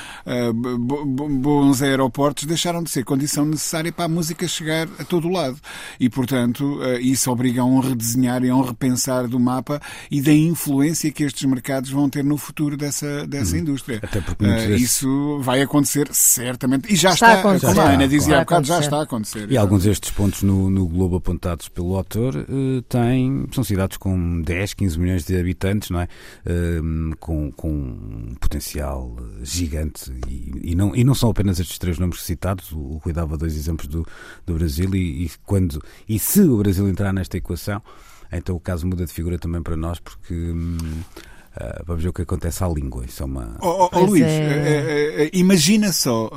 bons aeroportos deixaram de ser condição necessária para a música chegar a todo o lado. E, portanto, isso obriga a um redesenhar e a um repensar do mapa e da influência que estes mercados vão ter no futuro dessa, dessa hum. indústria. Até porque uh, isso vai acontecer certamente. E já está, está a Ana dizia há bocado, já está a acontecer. E alguns destes pontos no, no Globo apontados pelo autor uh, têm, são cidades com 10, 15 milhões de habitantes, não é? Uh, com, com um potencial gigante. E, e, não, e não são apenas estes três nomes citados, o, o Rui dava dois exemplos do, do Brasil, e, e, quando, e se o Brasil entrar nesta equação, então o caso muda de figura também para nós, porque. Hum, Uh, vamos ver o que acontece à língua. Isso é uma. Oh, oh, oh Luís, é... uh, imagina só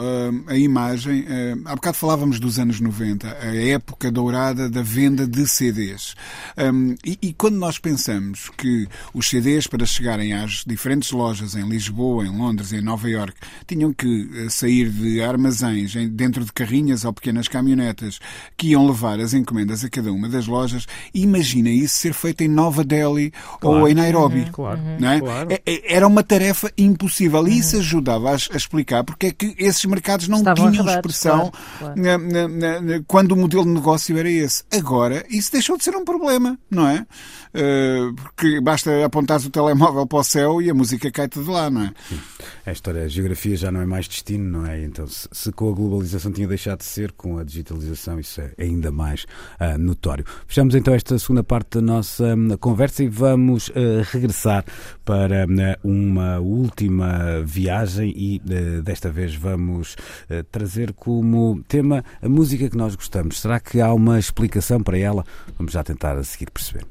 a imagem. há bocado falávamos dos anos 90, a época dourada da venda de CDs. Um, e, e, quando nós pensamos que os CDs, para chegarem às diferentes lojas em Lisboa, em Londres, em Nova York, tinham que sair de armazéns dentro de carrinhas ou pequenas caminhonetas que iam levar as encomendas a cada uma das lojas, imagina isso ser feito em Nova Delhi claro. ou em Nairobi. Uhum. Claro. Não é? Claro. É, é, era uma tarefa impossível e isso uhum. ajudava a, a, explicar porque é que esses mercados não Estavam tinham expressão claro, claro. Na, na, na, quando o modelo de negócio era esse. Agora, isso deixou de ser um problema, não é? Uh, porque basta apontar o telemóvel para o céu e a música cai-te de lá, não é? Sim. A história, a geografia já não é mais destino, não é? Então, se, se, com a globalização tinha deixado de ser, com a digitalização isso é ainda mais uh, notório. Fechamos então esta segunda parte da nossa um, conversa e vamos uh, regressar para uh, uma última viagem e desta vez vamos trazer como tema a música que nós gostamos. Será que há uma explicação para ela? Vamos já tentar a seguir perceber.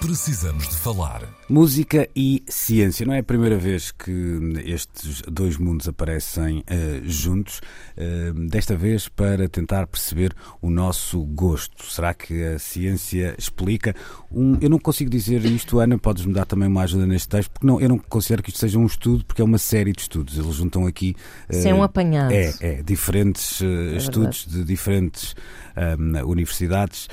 Precisamos de falar. Música e ciência. Não é a primeira vez que estes dois mundos aparecem uh, juntos, uh, desta vez para tentar perceber o nosso gosto. Será que a ciência explica? Um, eu não consigo dizer isto, Ana, podes-me dar também uma ajuda neste texto, porque não, eu não considero que isto seja um estudo, porque é uma série de estudos. Eles juntam aqui. Uh, Sem um apanhado. É, é diferentes é estudos de diferentes um, universidades,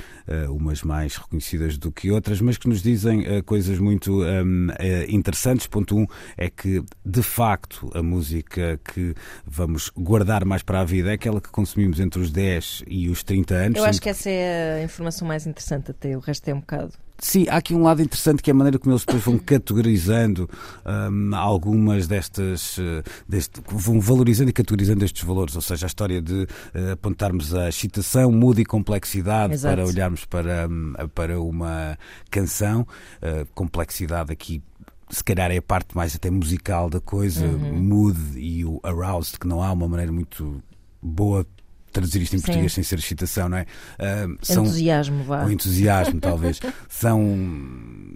umas mais reconhecidas do que outras, mas que nos dizem coisas muito um, é interessantes. Ponto um é que, de facto, a música que vamos guardar mais para a vida é aquela que consumimos entre os 10 e os 30 anos. Eu acho que essa é a informação mais interessante até, o resto é um bocado. Sim, há aqui um lado interessante que é a maneira como eles depois vão categorizando um, algumas destas. Uh, deste, vão valorizando e categorizando estes valores, ou seja, a história de uh, apontarmos a excitação, muda e complexidade Exato. para olharmos para, um, para uma canção. Uh, complexidade aqui se calhar é a parte mais até musical da coisa, uhum. mood e o aroused, que não há uma maneira muito boa traduzir isto em português sem ser excitação, não é? Uh, são, entusiasmo, vá. O entusiasmo, talvez. (laughs) São,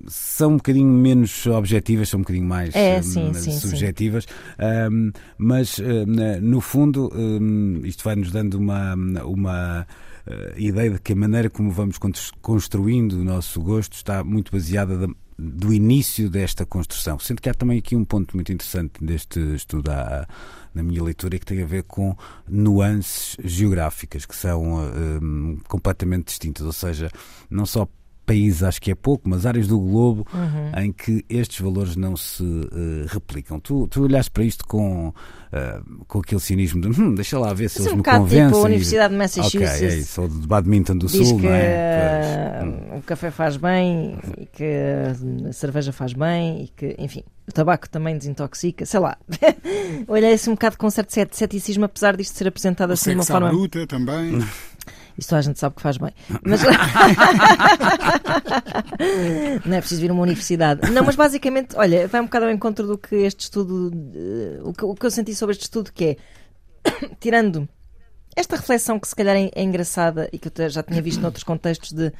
são um bocadinho menos objetivas, são um bocadinho mais é, sim, sim, subjetivas, um, mas no fundo isto vai-nos dando uma. uma uh, ideia de que a maneira como vamos construindo o nosso gosto está muito baseada da, do início desta construção. Sendo que há também aqui um ponto muito interessante deste estudo à, na minha leitura que tem a ver com nuances geográficas que são um, completamente distintas, ou seja, não só países acho que é pouco, mas áreas do globo uhum. em que estes valores não se uh, replicam. Tu, tu olhaste para isto com, uh, com aquele cinismo de hum, deixa lá ver se eles um me convencem. Tipo a Universidade de Massachusetts. Ok, é isso, ou de Badminton do Diz Sul, que, não é? Pois, o café faz bem e que a cerveja faz bem e que, enfim, o tabaco também desintoxica, sei lá. (laughs) Olhei-se um bocado com certo ceticismo, apesar disto ser apresentado assim de uma forma. bruta também. (laughs) Isso a gente sabe que faz bem. Mas... (laughs) não é preciso vir a uma universidade. Não, mas basicamente, olha, vai um bocado ao encontro do que este estudo. Uh, o, que, o que eu senti sobre este estudo, que é. (coughs) tirando esta reflexão que se calhar é, é engraçada e que eu já tinha visto noutros contextos de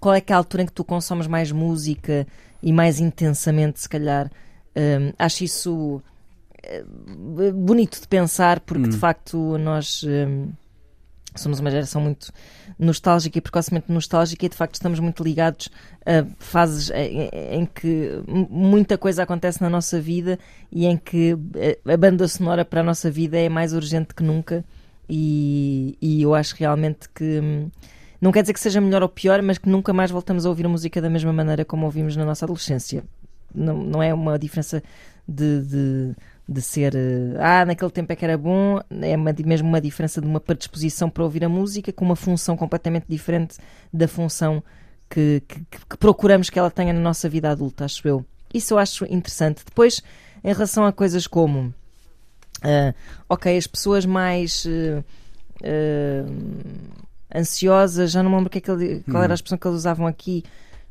qual é que é a altura em que tu consomes mais música e mais intensamente, se calhar. Um, acho isso uh, bonito de pensar porque hum. de facto nós. Um, somos uma geração muito nostálgica e precocemente nostálgica e de facto estamos muito ligados a fases em, em que muita coisa acontece na nossa vida e em que a banda sonora para a nossa vida é mais urgente que nunca e, e eu acho realmente que hum, não quer dizer que seja melhor ou pior, mas que nunca mais voltamos a ouvir música da mesma maneira como ouvimos na nossa adolescência. Não, não é uma diferença de, de de ser eh, ah, naquele tempo é que era bom, é uma, mesmo uma diferença de uma predisposição para ouvir a música com uma função completamente diferente da função que, que, que, procuramos que ela tenha na nossa vida adulta, acho eu. Isso eu acho interessante. Depois, em relação a coisas como uh, ok, as pessoas mais uh, uh, ansiosas, já não me lembro que é que ele, qual era a hum. expressão que eles usavam aqui,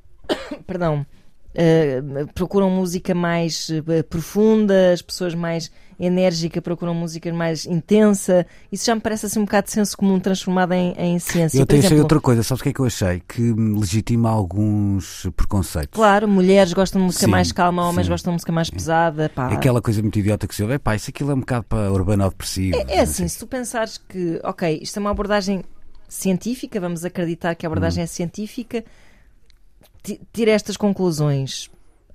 (coughs) perdão Uh, procuram música mais uh, profunda, as pessoas mais enérgicas procuram música mais intensa. Isso já me parece assim um bocado de senso comum transformado em, em ciência. Eu até achei outra coisa, sabes o que é que eu achei? Que legitima alguns preconceitos. Claro, mulheres gostam de música sim, mais calma, homens sim. gostam de música mais pesada. Pá. É aquela coisa muito idiota que se ouve, é pá, isso aquilo é um bocado para urbano depressivo. É, é assim, se tu pensares que, ok, isto é uma abordagem científica, vamos acreditar que a abordagem hum. é científica tira estas conclusões.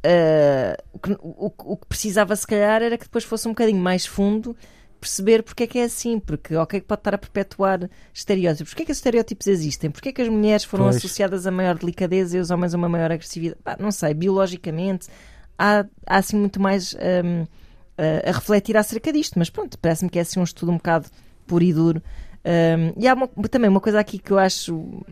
Uh, o, que, o, o, que, precisava, se calhar, era que depois fosse um bocadinho mais fundo perceber porque é que é assim, porque ok que pode estar a perpetuar estereótipos. Porquê é que os estereótipos existem? Porquê é que as mulheres foram pois. associadas a maior delicadeza e os homens a uma maior agressividade? Bah, não sei, biologicamente há, há assim muito mais um, a, a refletir acerca disto, mas pronto, parece-me que é assim um estudo um bocado puro e duro. Um, e há uma, também uma coisa aqui que eu acho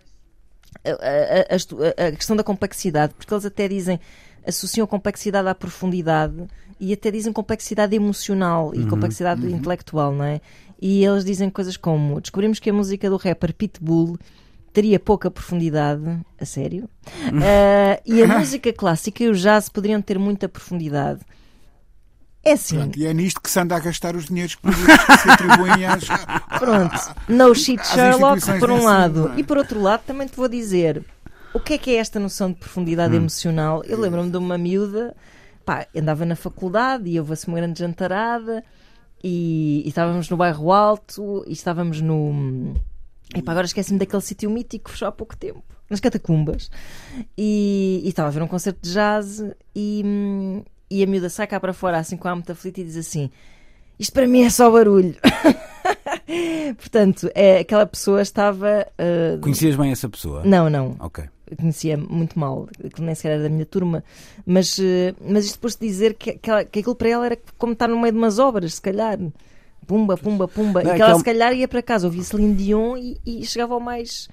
a, a, a, questão da complexidade, porque eles até dizem, associam a complexidade à profundidade e até dizem complexidade emocional e uhum, complexidade uhum. intelectual, não é? E eles dizem coisas como: descobrimos que a música do rapper Pitbull teria pouca profundidade, a sério, uh, e a (laughs) música clássica e o jazz poderiam ter muita profundidade. É assim. Pronto, e é nisto que se anda a gastar os dinheiros públicos que se atribuem às. Pronto, no shit Sherlock, por um lado. É? E por outro lado, também te vou dizer o que é que é esta noção de profundidade hum. emocional. Eu lembro-me de uma miúda, pá, andava na faculdade e houve assim uma grande jantarada e, e estávamos no bairro Alto e estávamos no. Epá, agora esqueci-me daquele sítio mítico que fechou há pouco tempo, nas Catacumbas. E, e estava a ver um concerto de jazz e, e a miúda sai cá para fora, assim com a muito aflita, e diz assim: Isto para mim é só barulho. (laughs) Portanto, é, aquela pessoa estava. Uh... Conhecias bem essa pessoa? Não, não. Ok. conhecia muito mal, que nem sequer era da minha turma, mas, uh, mas isto depois de dizer que, que, ela, que aquilo para ela era como estar no meio de umas obras, se calhar. Pumba, pumba, pumba. Não, e é que ela, se calhar, ia para casa, ouvia Celine Dion e, e chegava ao mais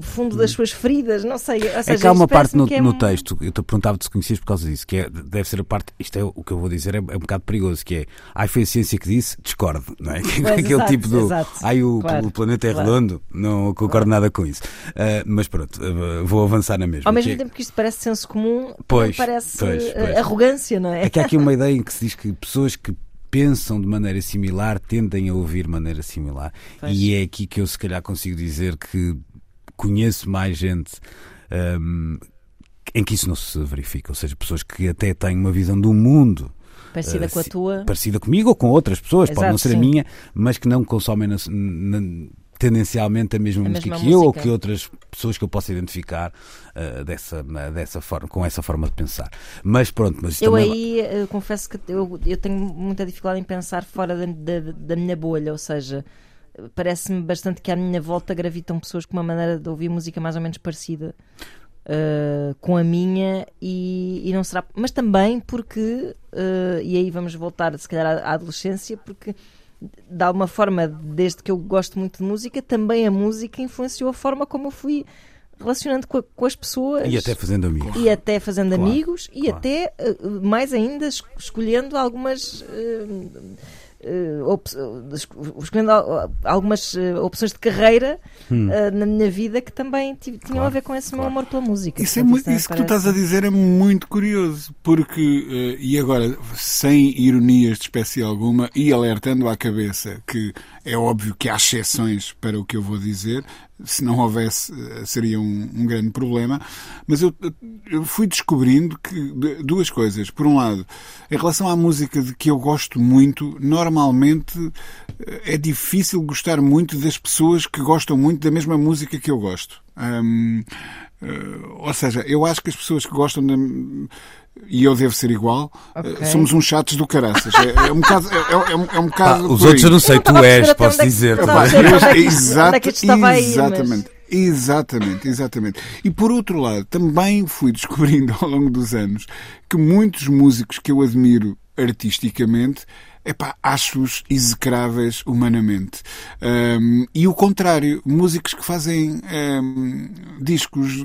fundo das suas feridas, não sei. Ou seja, é que há uma parte no, é... no texto, eu te perguntava-te se conhecias por causa disso, que é, deve ser a parte, isto é o que eu vou dizer, é, é um bocado perigoso, que é, ai foi a ciência que disse, discordo, não é? Pois, (laughs) Aquele exato, tipo do, exato, ai o, claro, o planeta é claro. redondo, não concordo claro. nada com isso. Uh, mas pronto, uh, vou avançar na mesma. Ao mesmo que tempo que isto parece senso comum, pois, parece pois, ah, pois. arrogância, não é? É que há aqui uma (laughs) ideia em que se diz que pessoas que pensam de maneira similar tendem a ouvir de maneira similar. Pois. E é aqui que eu se calhar consigo dizer que conheço mais gente um, em que isso não se verifica, ou seja, pessoas que até têm uma visão do mundo parecida uh, com a tua, parecida comigo ou com outras pessoas, Exato, pode não ser sim. a minha, mas que não consomem na, na, tendencialmente a mesma, a música mesma que música. eu ou que outras pessoas que eu possa identificar uh, dessa, dessa forma, com essa forma de pensar. Mas pronto, mas eu aí uh, confesso que eu, eu tenho muita dificuldade em pensar fora da, da, da minha bolha, ou seja, parece-me bastante que à minha volta gravitam pessoas com uma maneira de ouvir música mais ou menos parecida uh, com a minha e, e, não será. Mas também porque, uh, e aí vamos voltar se calhar à, à, adolescência, porque de alguma forma, desde que eu gosto muito de música, também a música influenciou a forma como eu fui relacionando com, a, com as pessoas e até fazendo amigos e até fazendo claro, amigos e claro. até uh, mais ainda escolhendo algumas uh, escolhendo algumas uh, opções de carreira hum. uh, na minha vida que também tinham claro, a ver com esse claro. meu amor pela música. Isso, é muito, isso que tu estás a dizer é muito curioso, porque, e agora, sem ironias de espécie alguma e alertando à cabeça que é óbvio que há exceções para o que eu vou dizer, se não houvesse, seria um, um grande problema. Mas eu, eu, fui descobrindo que duas coisas. Por um lado, em relação à música de que eu gosto muito, normalmente é difícil gostar muito das pessoas que gostam muito da mesma música que eu gosto. Um, uh, ou seja, eu acho que as pessoas que gostam da e eu devo ser igual, okay. somos uns chatos do caraças. É, é um bocado. É, é, é um, é um bocado ah, os outros eu não sei, tu és, posso dizer. Exatamente. Exatamente, exatamente. E por outro lado, também fui descobrindo (laughs) ao longo dos anos que muitos músicos que eu admiro artisticamente epá, acho-os execráveis humanamente. Um, e o contrário, músicos que fazem um, discos,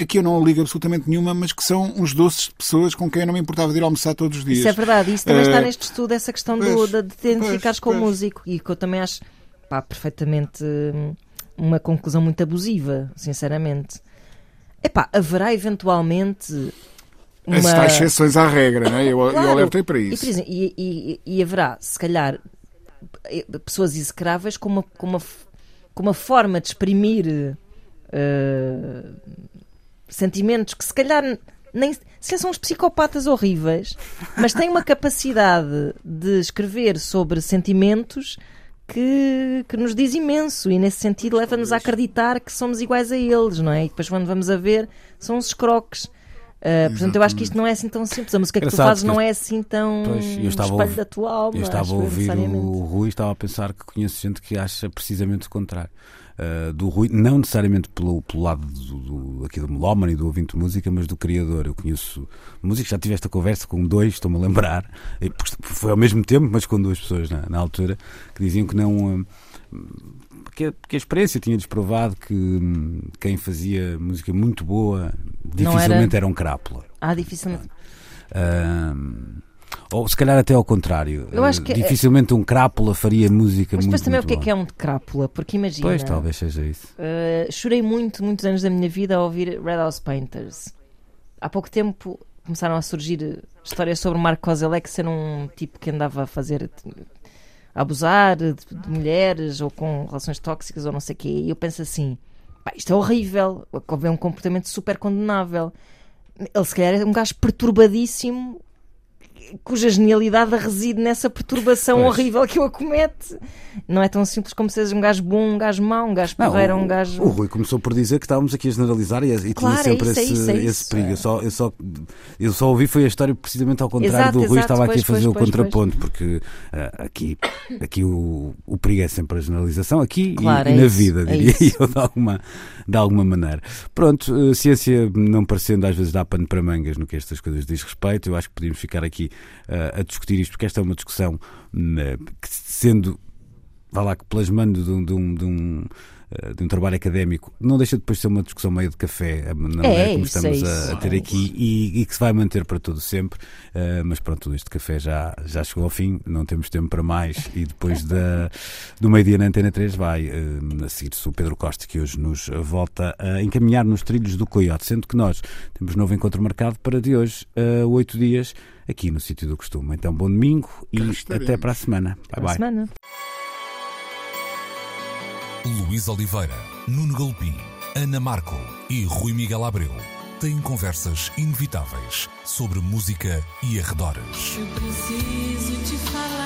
aqui eu não ligo absolutamente nenhuma, mas que são uns doces de pessoas com quem eu não me importava de ir almoçar todos os dias. Isso é verdade, isso também uh, está neste estudo, essa questão do, de, te identificares com o músico, e que eu também acho pá, perfeitamente uma conclusão muito abusiva, sinceramente. Epá, haverá eventualmente uma... As exceções à regra, não é? Eu, claro. eu alertei para isso. E, e, e, haverá, se calhar, pessoas execráveis com uma, com uma, com uma forma de exprimir uh, sentimentos que se calhar nem se são os psicopatas horríveis, mas têm uma capacidade de escrever sobre sentimentos que, que nos diz imenso e nesse sentido leva-nos a acreditar que somos iguais a eles, não é? E depois quando vamos a ver são os escroques. Uh, portanto, eu acho que isto não é assim tão simples. A música que tu fazes não é assim tão pois, eu estava espelho da tua alma. Eu estava a ouvir o Rui e estava a pensar que conheço gente que acha precisamente o contrário. Uh, do Rui, não necessariamente pelo, pelo lado do, do, aqui do melómano e do ouvinte de música, mas do criador. Eu conheço música, já tive esta conversa com dois, estou-me a lembrar, foi ao mesmo tempo, mas com duas pessoas na, na altura, que diziam que não. Uh, que, que a experiência tinha desprovado que hum, quem fazia música muito boa dificilmente era... era... um crápula. Ah, dificilmente. Uh, ou se calhar até ao contrário. Eu acho que é- dificilmente um crápula faria música Mas muito Mas também o que é que é um crápula? Porque imagina. Pois, talvez seja isso. Uh, chorei muito, muitos anos da minha vida a ouvir Red House Painters. Há pouco tempo começaram a surgir histórias sobre Marco Kozelek ser um tipo que andava a fazer abusar de, de, mulheres ou com relações tóxicas ou não sei o quê. E eu penso assim: pá, isto é horrível, é um comportamento super condenável. Ele se calhar é um gajo perturbadíssimo cuja genialidade reside nessa perturbação pois. horrível que o acomete. Não é tão simples como seres um gajo bom, um gajo mau, um gajo porreiro, um gajo. O Rui começou por dizer que estávamos aqui a generalizar e, e claro, tinha sempre é isso, esse, é isso, esse perigo. Eu só, eu, só, eu só ouvi foi a história precisamente ao contrário exato, do Rui, exato, estava pois, aqui a fazer pois, o contraponto, porque uh, aqui, aqui o, o perigo é sempre a generalização, aqui claro, e, é e na isso, vida, é diria (laughs) eu, de alguma, de alguma maneira. Pronto, uh, ciência não parecendo às vezes dar pano para mangas no que estas coisas diz respeito, eu acho que podíamos ficar aqui a discutir isto, porque esta é uma discussão uh, que, sendo, vá lá, que plasmando de um, de um, de um eh, de um trabalho académico, não deixa depois de ser uma discussão meio de café, na é, como isso, estamos é a, a, ter aqui, e, e, que se vai manter para todo sempre. Uh, mas pronto, este café já, já chegou ao fim, não temos tempo para mais, e depois da, (laughs) do meio-dia na Antena 3 vai uh, a seguir-se o Pedro Costa, que hoje nos volta a encaminhar nos trilhos do Coyote, sendo que nós temos novo encontro marcado para de hoje a oito dias aqui no sítio do costume. Então, bom domingo e até para a semana. Bye bye. Semana. Luís Oliveira, Nuno Galpim, Ana Marco e Rui Miguel Abreu têm conversas inevitáveis sobre música e arredores. Eu preciso te falar.